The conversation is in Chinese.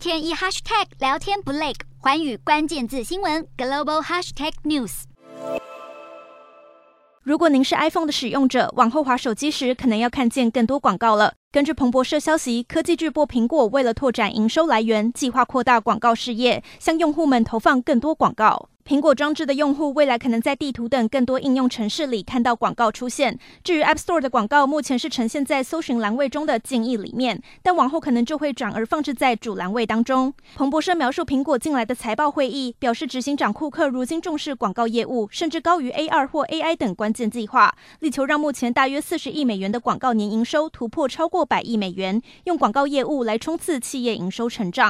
天一 hashtag 聊天不累，环宇关键字新闻 global hashtag news。如果您是 iPhone 的使用者，往后滑手机时可能要看见更多广告了。根据彭博社消息，科技巨擘苹果为了拓展营收来源，计划扩大广告事业，向用户们投放更多广告。苹果装置的用户未来可能在地图等更多应用程式里看到广告出现。至于 App Store 的广告，目前是呈现在搜寻栏位中的建议里面，但往后可能就会转而放置在主栏位当中。彭博社描述苹果近来的财报会议，表示执行长库克如今重视广告业务，甚至高于 A 二或 AI 等关键计划，力求让目前大约四十亿美元的广告年营收突破超过百亿美元，用广告业务来冲刺企业营收成长。